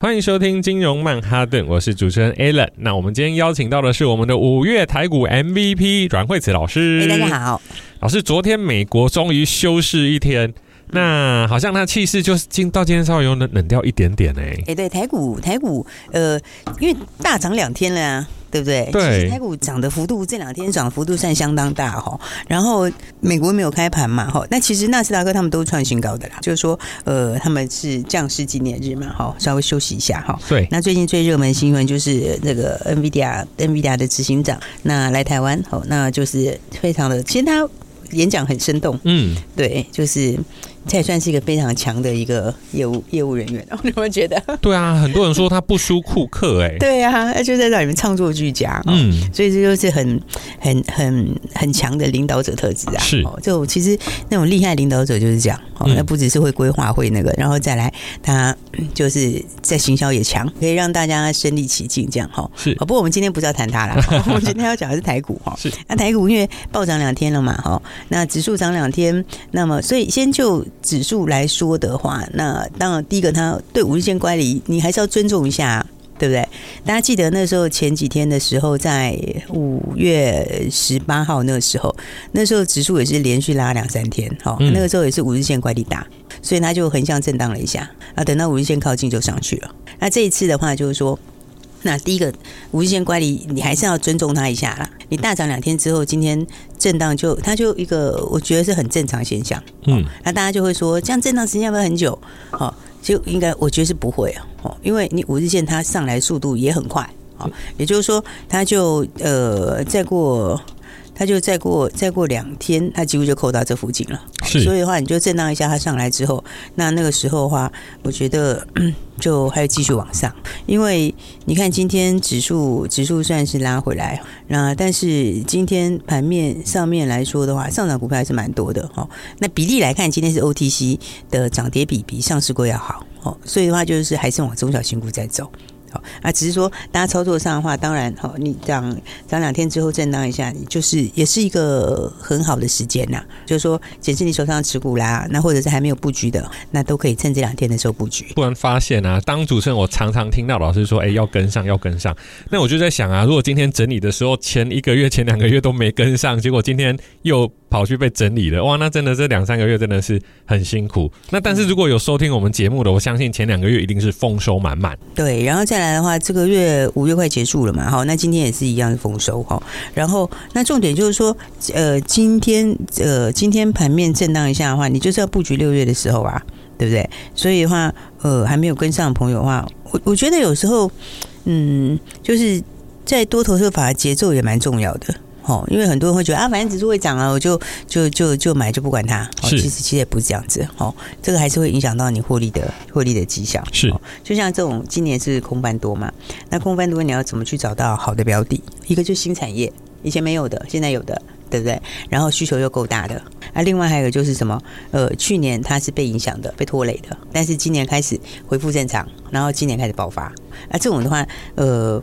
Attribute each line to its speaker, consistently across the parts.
Speaker 1: 欢迎收听金融曼哈顿，我是主持人 Alan。那我们今天邀请到的是我们的五月台股 MVP 阮惠慈老师。
Speaker 2: 哎，大家好，
Speaker 1: 老师，昨天美国终于休市一天，那好像那气势就是今到今天稍微有冷冷掉一点点哎。
Speaker 2: 哎，对，台股台股呃，因为大涨两天了啊。对不对？
Speaker 1: 对，
Speaker 2: 台股涨的幅度这两天涨幅度算相当大哈。然后美国没有开盘嘛哈，那其实纳斯达克他们都创新高的啦，就是说呃他们是将士纪念日嘛哈，稍微休息一下哈。
Speaker 1: 对，
Speaker 2: 那最近最热门新闻就是那个 NVIDIA NVIDIA 的执行长那来台湾好，那就是非常的，其实他演讲很生动，嗯，对，就是。这也算是一个非常强的一个业务业务人员，你有没有觉得？
Speaker 1: 对啊，很多人说他不输库克哎。
Speaker 2: 对啊，他就在那里面唱作俱佳，嗯，所以这就是很很很很强的领导者特质啊。
Speaker 1: 是，
Speaker 2: 就其实那种厉害领导者就是这样，哦，那不只是会规划会那个，然后再来他就是在行销也强，可以让大家身临其境这样哈。
Speaker 1: 是，
Speaker 2: 不过我们今天不是要谈他了，我们今天要讲的是台股哈。
Speaker 1: 是，
Speaker 2: 那台股因为暴涨两天了嘛，哈，那指数涨两天，那么所以先就。指数来说的话，那当然第一个，它对五日线乖离，你还是要尊重一下，对不对？大家记得那时候前几天的时候，在五月十八号那个时候，那时候指数也是连续拉两三天，好，那个时候也是五日线乖离大，所以它就横向震荡了一下，啊，等到五日线靠近就上去了。那这一次的话，就是说。那第一个五日线乖离，你还是要尊重它一下啦。你大涨两天之后，今天震荡就它就一个，我觉得是很正常现象。嗯，那大家就会说，这样震荡时间要不要很久？好，就应该我觉得是不会啊。哦，因为你五日线它上来速度也很快。好，也就是说，它就呃再过。它就再过再过两天，它几乎就扣到这附近了。
Speaker 1: 是，
Speaker 2: 所以的话，你就震荡一下，它上来之后，那那个时候的话，我觉得 就还要继续往上，因为你看今天指数指数算是拉回来，那但是今天盘面上面来说的话，上涨股票还是蛮多的哈。那比例来看，今天是 OTC 的涨跌比比上市股要好哦，所以的话就是还是往中小型股在走。啊，只是说大家操作上的话，当然好，你涨涨两天之后震荡一下，你就是也是一个很好的时间呐。就是说，检视你手上的持股啦，那或者是还没有布局的，那都可以趁这两天的时候布局。
Speaker 1: 突然发现啊，当主持人我常常听到老师说，哎，要跟上，要跟上。那我就在想啊，如果今天整理的时候，前一个月、前两个月都没跟上，结果今天又跑去被整理了，哇，那真的这两三个月真的是很辛苦。那但是如果有收听我们节目的，我相信前两个月一定是丰收满满。
Speaker 2: 对，然后再来。的话，这个月五月快结束了嘛，好，那今天也是一样的丰收哈。然后，那重点就是说，呃，今天呃，今天盘面震荡一下的话，你就是要布局六月的时候啊，对不对？所以的话，呃，还没有跟上的朋友的话，我我觉得有时候，嗯，就是在多头说法节奏也蛮重要的。哦，因为很多人会觉得啊，反正指数会涨啊，我就就就就买，就不管它。哦，其实其实也不是这样子。哦，这个还是会影响到你获利的获利的绩效。
Speaker 1: 是，
Speaker 2: 就像这种今年是空翻多嘛，那空翻多你要怎么去找到好的标的？一个就是新产业，以前没有的，现在有的，对不对？然后需求又够大的。啊，另外还有就是什么？呃，去年它是被影响的，被拖累的，但是今年开始恢复正常，然后今年开始爆发。啊，这种的话，呃，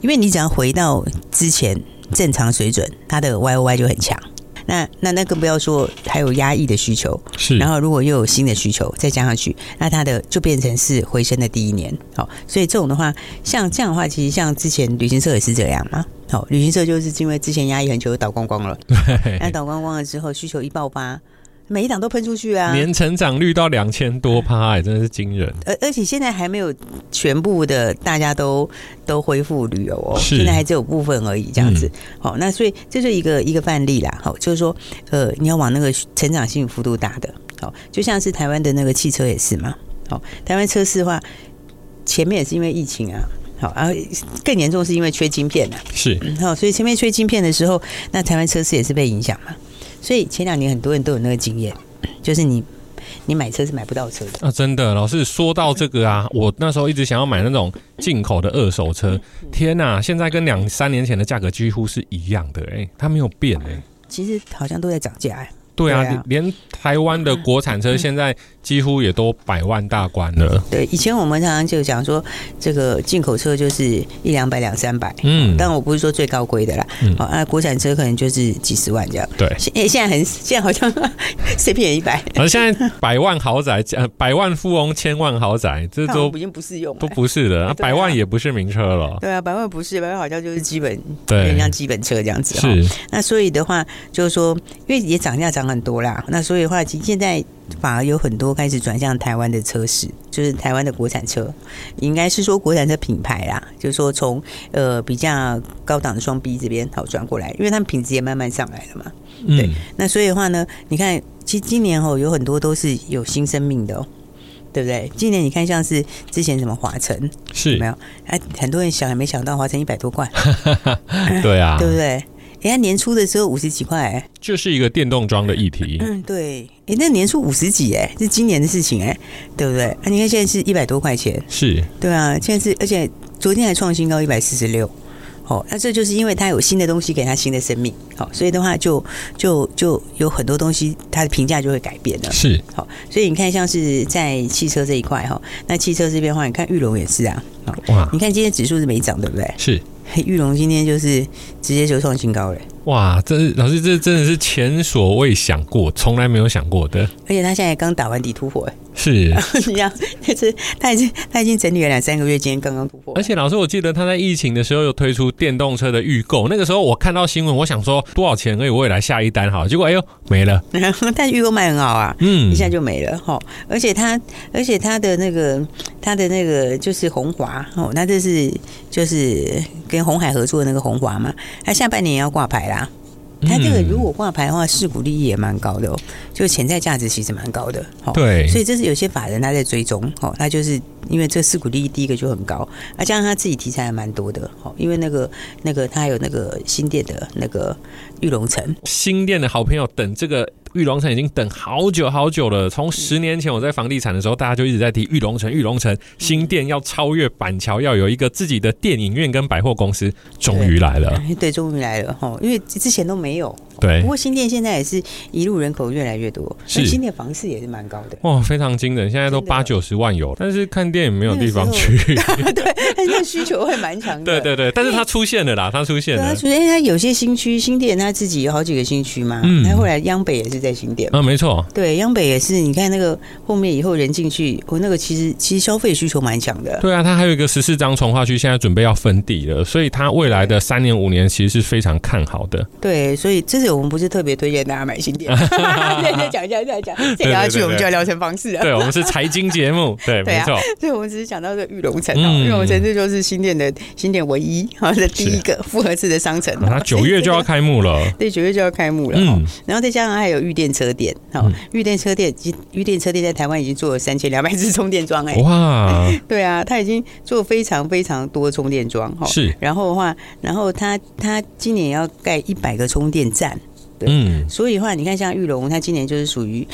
Speaker 2: 因为你只要回到之前。正常水准，它的 Y O Y 就很强。那那那更不要说还有压抑的需求，
Speaker 1: 是。然
Speaker 2: 后如果又有新的需求再加上去，那它的就变成是回升的第一年。好，所以这种的话，像这样的话，其实像之前旅行社也是这样嘛。好，旅行社就是因为之前压抑很久，就倒光光了。对。那倒光光了之后，需求一爆发。每一档都喷出去啊！
Speaker 1: 年成长率到两千多趴，哎，真的是惊人。
Speaker 2: 而而且现在还没有全部的大家都都恢复旅游哦，现在还只有部分而已，这样子。好、嗯，那所以这是一个一个范例啦。好，就是说，呃，你要往那个成长性幅度大的，好，就像是台湾的那个汽车也是嘛。好，台湾车市的话，前面也是因为疫情啊，好，然后更严重是因为缺晶片啊。
Speaker 1: 是，
Speaker 2: 好，所以前面缺晶片的时候，那台湾车市也是被影响嘛。所以前两年很多人都有那个经验，就是你你买车是买不到车的
Speaker 1: 啊！真的，老师说到这个啊，我那时候一直想要买那种进口的二手车，天哪，现在跟两三年前的价格几乎是一样的哎、欸，它没有变哎、欸。
Speaker 2: 其实好像都在涨价哎。
Speaker 1: 对啊，
Speaker 2: 对啊
Speaker 1: 连台湾的国产车现在几乎也都百万大关了。
Speaker 2: 对，以前我们常常就讲说，这个进口车就是一两百、两三百，嗯，但我不是说最高规的啦，嗯，啊，国产车可能就是几十万这样。
Speaker 1: 对，
Speaker 2: 现现在很，现在好像 谁便宜一百？
Speaker 1: 而现在百万豪宅、百万富翁、千万豪宅，这都
Speaker 2: 已经不适用，
Speaker 1: 都不是的。百万也不是名车了。
Speaker 2: 对啊，百万不是，百万好像就是基本，对，像基本车这样子。
Speaker 1: 是，
Speaker 2: 那所以的话，就是说，因为也涨价涨。很多啦，那所以的话，其实现在反而有很多开始转向台湾的车市，就是台湾的国产车，应该是说国产车品牌啦，就是说从呃比较高档的双 B 这边好转过来，因为他们品质也慢慢上来了嘛。对，嗯、那所以的话呢，你看，其实今年哦有很多都是有新生命的哦，对不对？今年你看像是之前什么华晨是没有？哎，很多人想也没想到华晨一百多块，
Speaker 1: 对啊，
Speaker 2: 对不对？人家年初的时候五十几块，哎，
Speaker 1: 就是一个电动装的议题。
Speaker 2: 嗯，对，哎，那年初五十几，哎，是今年的事情，哎，对不对？那你看现在是一百多块钱，
Speaker 1: 是，
Speaker 2: 对啊，现在是，而且昨天还创新高一百四十六，哦，那这就是因为它有新的东西给它新的生命，好，所以的话就就就有很多东西它的评价就会改变了，
Speaker 1: 是，
Speaker 2: 好，所以你看像是在汽车这一块哈，那汽车这边的话，你看玉龙也是啊，哇，你看今天指数是没涨，对不对？
Speaker 1: 是。
Speaker 2: 裕隆今天就是直接就创新高了，
Speaker 1: 哇！这是老师，这真的是前所未想过，从来没有想过的。
Speaker 2: 而且他现在刚打完底突破，
Speaker 1: 是，
Speaker 2: 你这样，但是他已经他已经整理了两三个月，今天刚刚突破。
Speaker 1: 而且老师，我记得他在疫情的时候有推出电动车的预购，那个时候我看到新闻，我想说多少钱，可以我也来下一单哈，结果哎呦没了。
Speaker 2: 但预购卖很好啊，嗯，一下就没了哈。而且他而且他的那个他的那个就是红华哦，那这是就是跟红海合作的那个红华嘛，他下半年也要挂牌啦。他这个如果挂牌的话，市股利益也蛮高的哦，就潜在价值其实蛮高的。
Speaker 1: 对，
Speaker 2: 所以这是有些法人他在追踪哦，他就是因为这四股利益第一个就很高，啊，加上他自己题材还蛮多的哦，因为那个那个他还有那个新店的那个玉龙城，
Speaker 1: 新店的好朋友等这个。玉龙城已经等好久好久了。从十年前我在房地产的时候，大家就一直在提玉龙城。玉龙城新店要超越板桥，要有一个自己的电影院跟百货公司，终于来了。
Speaker 2: 对，终于来了哈，因为之前都没有。
Speaker 1: 对，
Speaker 2: 不过新店现在也是一路人口越来越多，是新店房市也是蛮高的。
Speaker 1: 哇，非常惊人，现在都八九十万有，但是看电影没有地方去。
Speaker 2: 对，但是需求会蛮强的。
Speaker 1: 对对对，但是它出现了啦，它出现了。它
Speaker 2: 出现，因为它有些新区，新店它自己有好几个新区嘛。嗯，它后来央北也是在新店。
Speaker 1: 啊，没错。
Speaker 2: 对，央北也是，你看那个后面以后人进去，我那个其实其实消费需求蛮强的。
Speaker 1: 对啊，它还有一个十四张从化区，现在准备要分地了，所以它未来的三年五年其实是非常看好的。
Speaker 2: 对，所以这是我们不是特别推荐大家买新店，再讲一下，再讲，再聊下去我们就要聊成方式了。
Speaker 1: 对，我们是财经节目，对，没错。
Speaker 2: 所以我们只是讲到这个裕隆城，玉龙城这就是新店的新店唯一好的第一个复合式的商城。
Speaker 1: 它九月就要开幕了，
Speaker 2: 对，九月就要开幕了。嗯，然后再加上还有玉电车店，好，玉电车店，玉电车店在台湾已经做了三千两百支充电桩，哎，哇，对啊，他已经做非常非常多充电桩，哈，是。然后的话，然后他他今年要盖一百个充电站。对，嗯，所以的话，你看像玉龙，他今年就是属于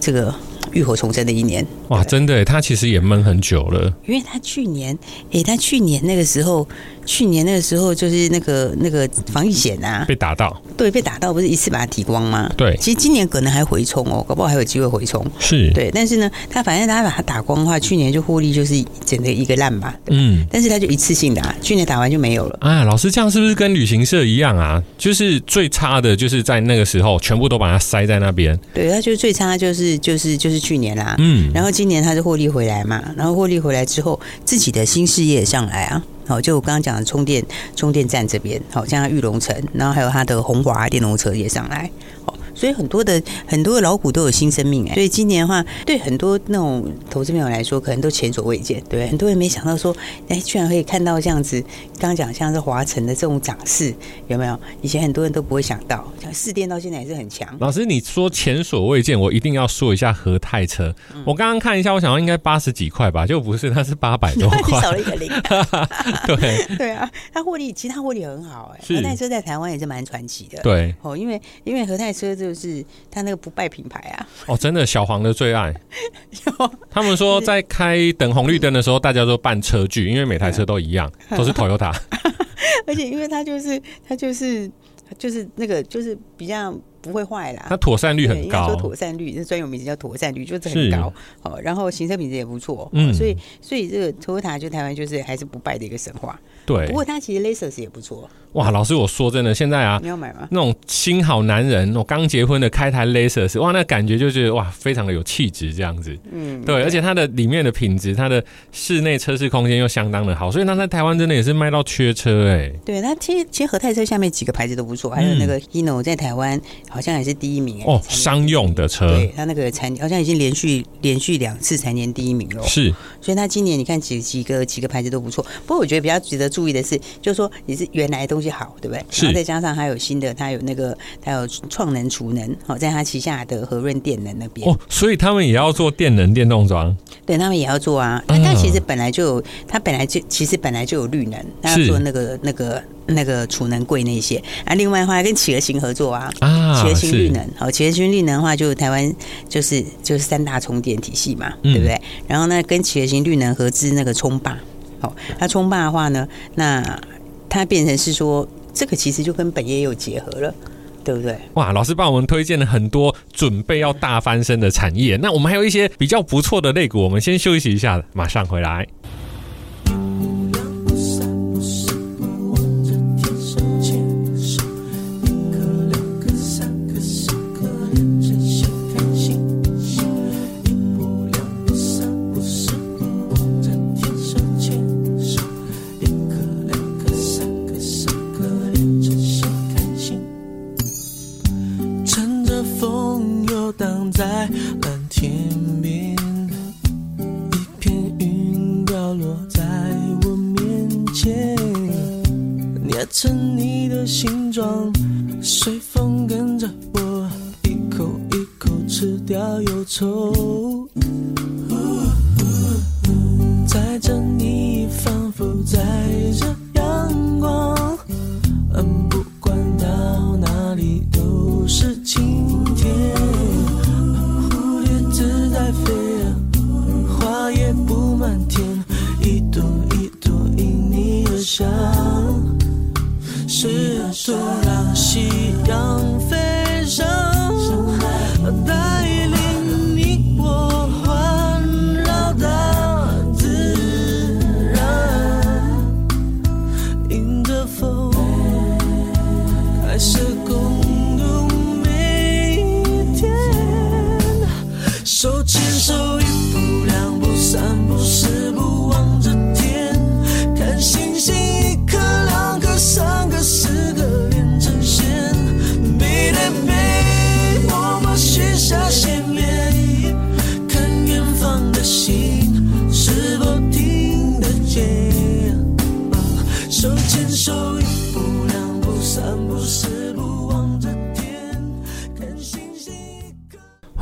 Speaker 2: 这个浴火重生的一年。
Speaker 1: 哇，真的，他其实也闷很久了。
Speaker 2: 因为他去年，哎，他去年那个时候。去年那个时候就是那个那个防疫险啊，
Speaker 1: 被打到，
Speaker 2: 对，被打到，不是一次把它提光吗？
Speaker 1: 对，
Speaker 2: 其实今年可能还回冲哦，搞不好还有机会回冲。
Speaker 1: 是，
Speaker 2: 对，但是呢，他反正他把它打光的话，去年就获利就是整个一个烂吧。嗯，但是他就一次性打，去年打完就没有了。
Speaker 1: 啊，老师这样是不是跟旅行社一样啊？就是最差的就是在那个时候全部都把它塞在那边。
Speaker 2: 对，他就是最差就是就是就是去年啦。嗯，然后今年他就获利回来嘛，然后获利回来之后，自己的新事业也上来啊。好，就我刚刚讲的充电充电站这边，好像玉龙城，然后还有它的鸿华电动车也上来。所以很多的很多的老股都有新生命哎，所以今年的话，对很多那种投资朋友来说，可能都前所未见，对，很多人没想到说，哎，居然可以看到这样子。刚刚讲像是华晨的这种涨势，有没有？以前很多人都不会想到，像四电到现在也是很强。
Speaker 1: 老师，你说前所未见，我一定要说一下和泰车。嗯、我刚刚看一下，我想要应该八十几块吧，就不是，它是八百多块，
Speaker 2: 少了一个零。
Speaker 1: 对
Speaker 2: 对啊，它获利其实它获利很好哎，和泰车在台湾也是蛮传奇的。
Speaker 1: 对
Speaker 2: 哦，因为因为和泰车就是他那个不败品牌啊。
Speaker 1: 哦，真的小黄的最爱。他们说在开等红绿灯的时候，大家都办车距，因为每台车都一样，都是 Toyota。
Speaker 2: 而且因为它就是它就是就是那个就是比较不会坏啦。
Speaker 3: 它妥善率很高，
Speaker 2: 说妥善率这专有名词叫妥善率，就是很高。好，然后行车品质也不错。
Speaker 3: 嗯，
Speaker 2: 所以所以这个 Toyota 就台湾就是还是不败的一个神话。
Speaker 3: 对，
Speaker 2: 不过它其实 Lexus 也不错。
Speaker 3: 哇，老师，我说真的，现在啊，
Speaker 2: 你要买吗？
Speaker 3: 那种新好男人，我刚结婚的开台 Lexus，哇，那感觉就是哇，非常的有气质这样子。嗯，对，而且它的里面的品质，它的室内车室空间又相当的好，所以它在台湾真的也是卖到缺车哎、欸。
Speaker 2: 对，它其实其实和泰车下面几个牌子都不错，还有那个 Hino 在台湾好像也是第一名。
Speaker 3: 哦，商用的车，
Speaker 2: 对，它那个产好像已经连续连续两次蝉联第一名了。
Speaker 3: 是，
Speaker 2: 所以它今年你看几几个几个牌子都不错。不过我觉得比较值得注意的是，就是说你是原来的东西好，对不对？然后再加上还有新的，它有那个它有创能储能，好，在它旗下的和润电能那边
Speaker 3: 哦，所以他们也要做电能电动装，
Speaker 2: 对他们也要做啊。那它其实本来就有，它本来就其实本来就有绿能，它要做那个那个那个储能柜那些啊。另外的话，跟企鹅型合作啊，啊，企鹅型绿能，好，企鹅型绿能的话，就台湾就是就是三大充电体系嘛，对不对？然后呢，跟企鹅型绿能合资那个充霸，好，它冲霸的话呢，那它变成是说。这个其实就跟本业有结合了，对不对？
Speaker 3: 哇，老师帮我们推荐了很多准备要大翻身的产业，那我们还有一些比较不错的类股，我们先休息一下，马上回来。风游荡在蓝天边一片云掉落在我面前。捏成你的形状随风跟着我一口一口吃掉忧愁。是突然夕阳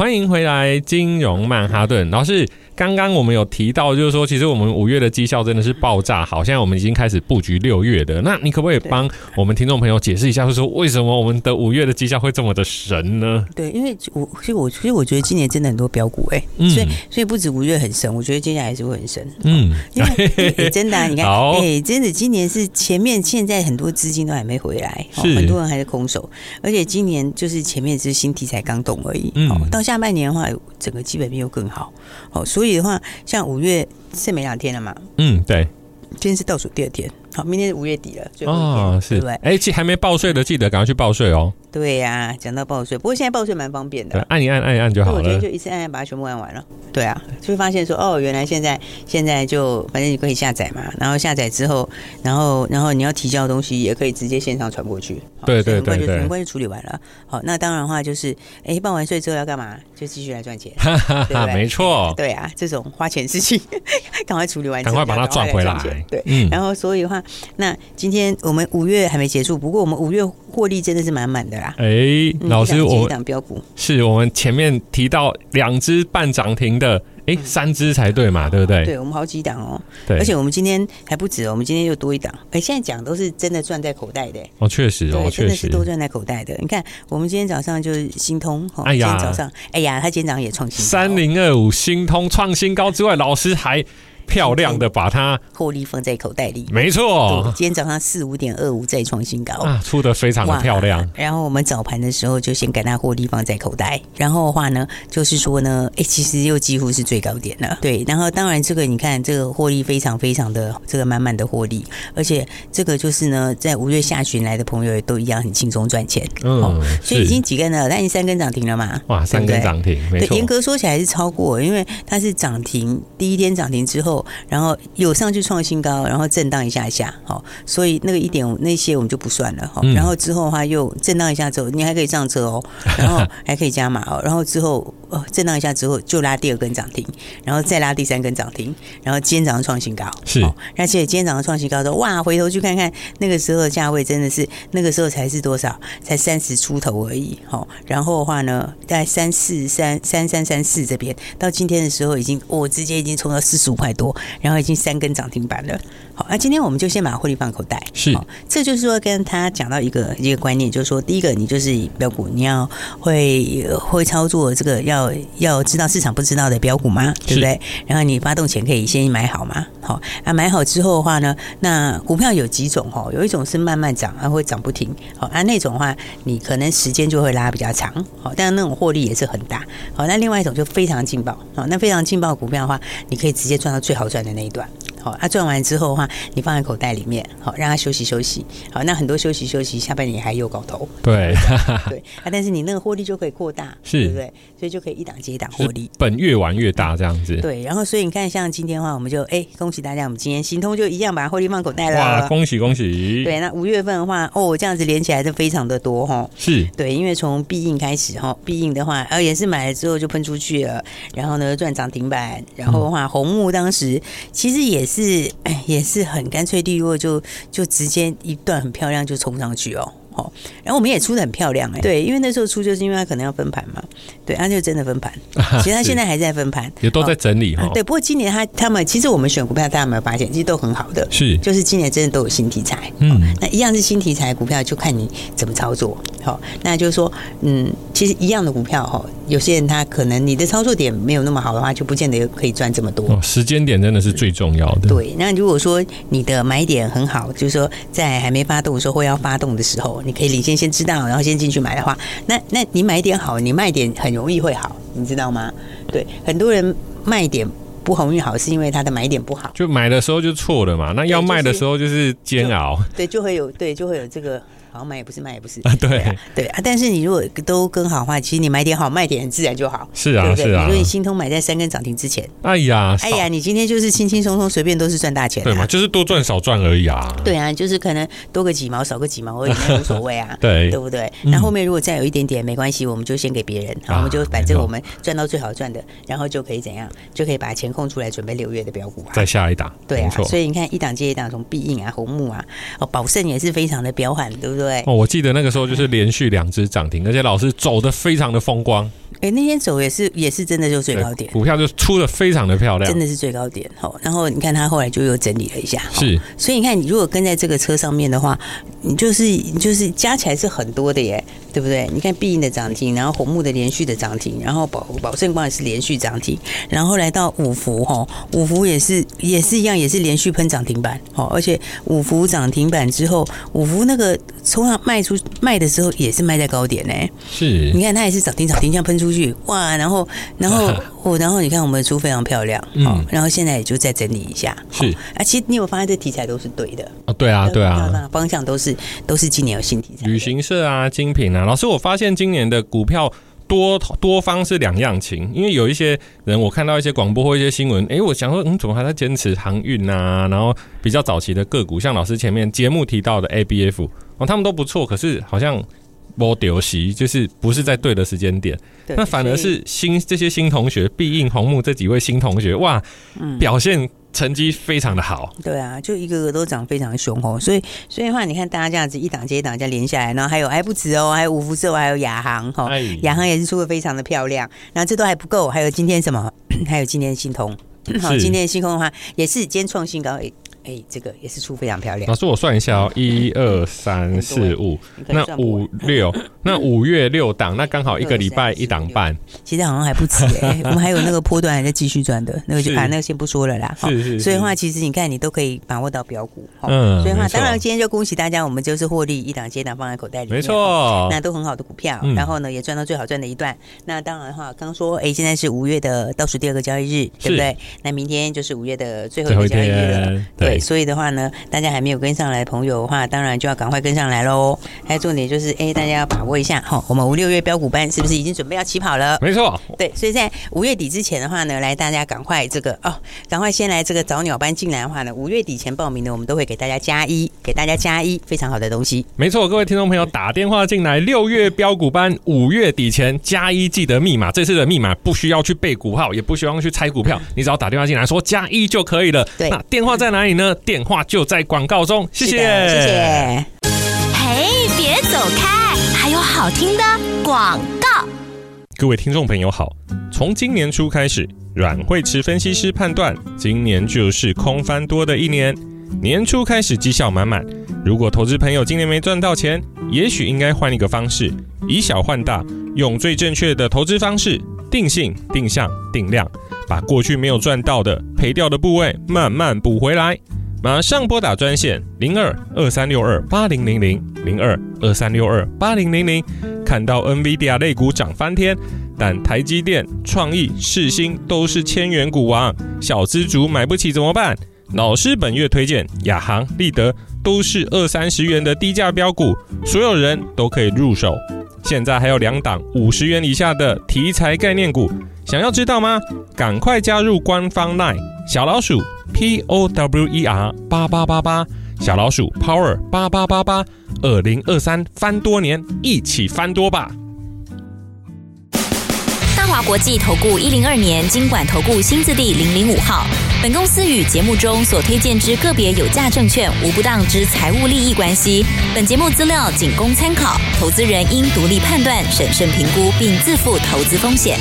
Speaker 1: 欢
Speaker 3: 迎回来，金融曼哈顿老师。刚刚我们有提到，就是说，其实我们五月的绩效真的是爆炸好，现在我们已经开始布局六月的。那你可不可以帮我们听众朋友解释一下，就是说为什么我们的五月的绩效会这么的神呢？
Speaker 2: 对，因为我其实我其实我觉得今年真的很多标股哎、欸嗯，所以所以不止五月很神，我觉得接下来还是会很神。嗯，因为、欸、真的、啊，你看，哎、欸，真的今年是前面现在很多资金都还没回来，很多人还是空手，而且今年就是前面是新题材刚动而已。嗯，到下半年的话，整个基本面又更好。哦，所以。的话，像五月剩没两天了嘛？
Speaker 3: 嗯，对，
Speaker 2: 今天是倒数第二天，好，明天是五月底了，最后一天，
Speaker 3: 哦，是，哎，记还没报税的，记得赶快去报税哦。
Speaker 2: 对呀、啊，讲到报税，不过现在报税蛮方便的，
Speaker 3: 按一按，按一按就好了。我觉得
Speaker 2: 就一次按按把它全部按完了。对啊，就会发现说，哦，原来现在现在就反正你可以下载嘛，然后下载之后，然后然后你要提交的东西也可以直接线上传过去。
Speaker 3: 对对对对，
Speaker 2: 很快就处理完了。好，那当然的话就是，哎，报完税之后要干嘛？就继续来赚钱。对对
Speaker 3: 没错。
Speaker 2: 对啊，这种花钱事情，赶快处理完，
Speaker 3: 赶快把它赚回来。
Speaker 2: 对，嗯。然后所以的话，那今天我们五月还没结束，不过我们五月获利真的是满满的啦。
Speaker 3: 哎。老师，我
Speaker 2: 档标股
Speaker 3: 是我们前面提到两只半涨停的，哎、欸，三只才对嘛，对不对？
Speaker 2: 对，我们好几档哦。对，而且我们今天还不止哦，我们今天又多一档。哎，现在讲都是真的赚在口袋的
Speaker 3: 哦，确实哦，
Speaker 2: 真的是都赚在口袋的。你看，我们今天早上就是新通，哎呀，今天早上，哎呀，他今天早上也创新，
Speaker 3: 三零二五新通创新高之外，老师还
Speaker 1: 漂亮的把它
Speaker 2: 获利放在口袋里。
Speaker 1: 没错，
Speaker 2: 今天早上四五点二五再创新高
Speaker 1: 啊，出的非常的漂亮。
Speaker 2: 然后我们早盘的时候就先给它获利放在口袋，然后的话呢，就是说呢，哎，其实又几乎是最高点了。对，然后当然这个你看这个获利非常非常的这个满满的获利，而且这个就是呢，在五月下旬来的朋友也都一样很轻松赚钱。嗯，所以已经几根了，它已经三根涨停了嘛？
Speaker 1: 哇，三根涨停，没错。
Speaker 2: 严格说起来是超过，因为它是涨停第一天涨停之后，然后有上去创新高，然后震荡一下下，好，所以那个一点五那些我们就不算了哈。然后之后的话又震荡一下之后，你还可以上车哦，然后还可以加码哦，然后之后哦震荡一下之后就拉第二根涨停，然后再拉第三根涨停，然后今天早上创新高，
Speaker 1: 是，
Speaker 2: 而且今天早上创新高的哇，回头去看看那个时候的价位，真的是那个时候才是多少？才三十出头而已，好，然后的话呢，在三四三三三三四这边，到今天的时候已经我直接已经冲到四十五块多，然后已经三根涨停板了。好，那今天我们就先把获利放口袋。
Speaker 1: 是，
Speaker 2: 这就是说跟他讲到一个一个观念，就是说，第一个你就是标股，你要会会操作这个，要要知道市场不知道的标股吗？对不对？然后你发动前可以先买好嘛。好，啊，买好之后的话呢，那股票有几种哈？有一种是慢慢涨，啊会涨不停。好，啊那种的话，你可能时间就会拉比较长。好，但是那种获利也是很大。好，那另外一种就非常劲爆。好，那非常劲爆股票的话，你可以直接赚到最好赚的那一段。好，它赚完之后的话，你放在口袋里面，好，让它休息休息。好，那很多休息休息，下半年还有搞头。
Speaker 1: 对，
Speaker 2: 对 啊，但是你那个获利就可以扩大，
Speaker 1: 是，
Speaker 2: 对不对？所以就可以一档接一档获利，
Speaker 1: 本越玩越大这样子。
Speaker 2: 对，然后所以你看，像今天的话，我们就哎，恭喜大家，我们今天行通就一样把获利放口袋了。
Speaker 1: 哇，恭喜恭喜！
Speaker 2: 对，那五月份的话，哦，这样子连起来就非常的多哈。
Speaker 1: 是
Speaker 2: 对，因为从必应开始哈，必应的话，呃，也是买了之后就喷出去了，然后呢赚涨停板，然后的话，红木当时其实也是哎。也是很干脆利落，就就直接一段很漂亮就冲上去哦。好，然后我们也出的很漂亮哎、欸，对，因为那时候出就是因为它可能要分盘嘛，对，它就真的分盘。其实它现在还在分盘，
Speaker 1: 也都在整理哈、哦。
Speaker 2: 对，不过今年他他们其实我们选股票，大家有没有发现，其实都很好的，
Speaker 1: 是，
Speaker 2: 就是今年真的都有新题材。嗯，那一样是新题材股票，就看你怎么操作。好，那就是说，嗯，其实一样的股票哈，有些人他可能你的操作点没有那么好的话，就不见得可以赚这么多。
Speaker 1: 哦，时间点真的是最重要的。
Speaker 2: 对，那如果说你的买点很好，就是说在还没发动的时候或要发动的时候，你可以领先先知道，然后先进去买的话，那那你买点好，你卖点很容易会好，你知道吗？对，很多人卖点不容易好，是因为他的买点不好，
Speaker 1: 就买的时候就错了嘛。那要卖的时候就是煎熬，
Speaker 2: 对，就会有对，就会有这个。好买也不是，卖也不是
Speaker 1: 啊，对
Speaker 2: 啊对啊。但是你如果都跟好的话，其实你买点好，卖点自然就好。
Speaker 1: 是啊，
Speaker 2: 对对？
Speaker 1: 是啊。
Speaker 2: 比如说你新通买在三根涨停之前，
Speaker 1: 哎呀，
Speaker 2: 哎呀，你今天就是轻轻松松随便都是赚大钱，
Speaker 1: 对嘛？就是多赚少赚而已啊。
Speaker 2: 对啊，就是可能多个几毛少个几毛而已，无所谓啊。
Speaker 1: 对，
Speaker 2: 对不对？那后面如果再有一点点没关系，我们就先给别人，然后我们就反正我们赚到最好赚的，然后就可以怎样？就可以把钱空出来准备六月的标股啊。
Speaker 1: 再下一档，
Speaker 2: 对啊。所以你看一档接一档，从必应啊、红木啊、哦宝盛也是非常的彪悍，对不对？
Speaker 1: 哦，我记得那个时候就是。是连续两只涨停，而且老师走的非常的风光。
Speaker 2: 哎、欸，那天走也是也是真的就最高点，
Speaker 1: 股票就出的非常的漂亮，
Speaker 2: 真的是最高点。好，然后你看他后来就又整理了一下，
Speaker 1: 是。
Speaker 2: 所以你看，你如果跟在这个车上面的话，你就是你就是加起来是很多的耶，对不对？你看必应的涨停，然后红木的连续的涨停，然后宝宝盛光也是连续涨停，然后来到五福哈，五福也是也是一样，也是连续喷涨停板。好，而且五福涨停板之后，五福那个冲上卖出卖的时候也是卖在高点呢。
Speaker 1: 是。你
Speaker 2: 看它也是涨停涨停这样喷出去，哇！然后然后我然后你看我们的出非常漂亮，嗯，然后现在也就再整理一下。
Speaker 1: 是
Speaker 2: 啊，其实你有发现这题材都是对的
Speaker 1: 啊，对啊，对啊，
Speaker 2: 方向都是都是今年有新题材，
Speaker 1: 旅行社啊，精品啊。老师，我发现今年的股票多多方是两样情，因为有一些人我看到一些广播或一些新闻，哎，我想说，嗯，怎么还在坚持航运啊？然后比较早期的个股，像老师前面节目提到的 ABF 哦，他们都不错，可是好像。没丢席，就是不是在对的时间点，那反而是新这些新同学，必应红木这几位新同学，哇，嗯、表现成绩非常的好。
Speaker 2: 对啊，就一个个都涨非常凶哦，所以所以的话，你看大家这样子一档接一档这样连下来，然后还有还不止哦，还有五福寿，还有亚航哈，亚航也是出的非常的漂亮，然后这都还不够，还有今天什么？还有今天新通，好，今天的新通的话也是今天创新高。哎、欸，这个也是出非常漂亮。
Speaker 1: 老师，我算一下哦，一二三四五，那五六，那五月六档，那刚好一个礼拜一档半。
Speaker 2: 其实好像还不止哎、欸，我们还有那个波段还在继续赚的，那个就把那个先不说了啦。是是，是。所以的话，其实你看，你都可以把握到标股。嗯。所以的话，当然今天就恭喜大家，我们就是获利一档接一档放在口袋里面。没错。那都很好的股票，然后呢也赚到最好赚的一段。那当然的话，刚说哎、欸，现在是五月的倒数第二个交易日，对不对？那明天就是五月的最后一个交易日了。对。所以的话呢，大家还没有跟上来的朋友的话，当然就要赶快跟上来喽。还有重点就是，哎，大家要把握一下哈，我们五六月标股班是不是已经准备要起跑了？
Speaker 1: 没错，
Speaker 2: 对，所以在五月底之前的话呢，来大家赶快这个哦，赶快先来这个早鸟班进来的话呢，五月底前报名的，我们都会给大家加一，给大家加一，非常好的东西。
Speaker 1: 没错，各位听众朋友打电话进来，六月标股班五月底前加一，记得密码。这次的密码不需要去背股号，也不需要去猜股票，你只要打电话进来说加一就可以了。对，那电话在哪里呢？电话就在广告中。谢谢，谢谢。
Speaker 4: 嘿，别走开，还有好听的广告。
Speaker 1: 各位听众朋友好，从今年初开始，阮慧慈分析师判断，今年就是空翻多的一年。年初开始绩效满满，如果投资朋友今年没赚到钱，也许应该换一个方式，以小换大，用最正确的投资方式，定性、定向、定量，把过去没有赚到的、赔掉的部位慢慢补回来。马上拨打专线零二二三六二八零零零零二二三六二八零零零，看到 NVIDIA 类股涨翻天，但台积电、创意、世芯都是千元股王，小资族买不起怎么办？老师本月推荐亚航、立德都是二三十元的低价标股，所有人都可以入手。现在还有两档五十元以下的题材概念股，想要知道吗？赶快加入官方 LINE 小老鼠。P O W E R 八八八八，小老鼠 Power 八八八八，二零二三翻多年，一起翻多吧！
Speaker 4: 大华国际投顾一零二年金管投顾新字第零零五号，本公司与节目中所推荐之个别有价证券无不当之财务利益关系。本节目资料仅供参考，投资人应独立判断、审慎评估，并自负投资风险。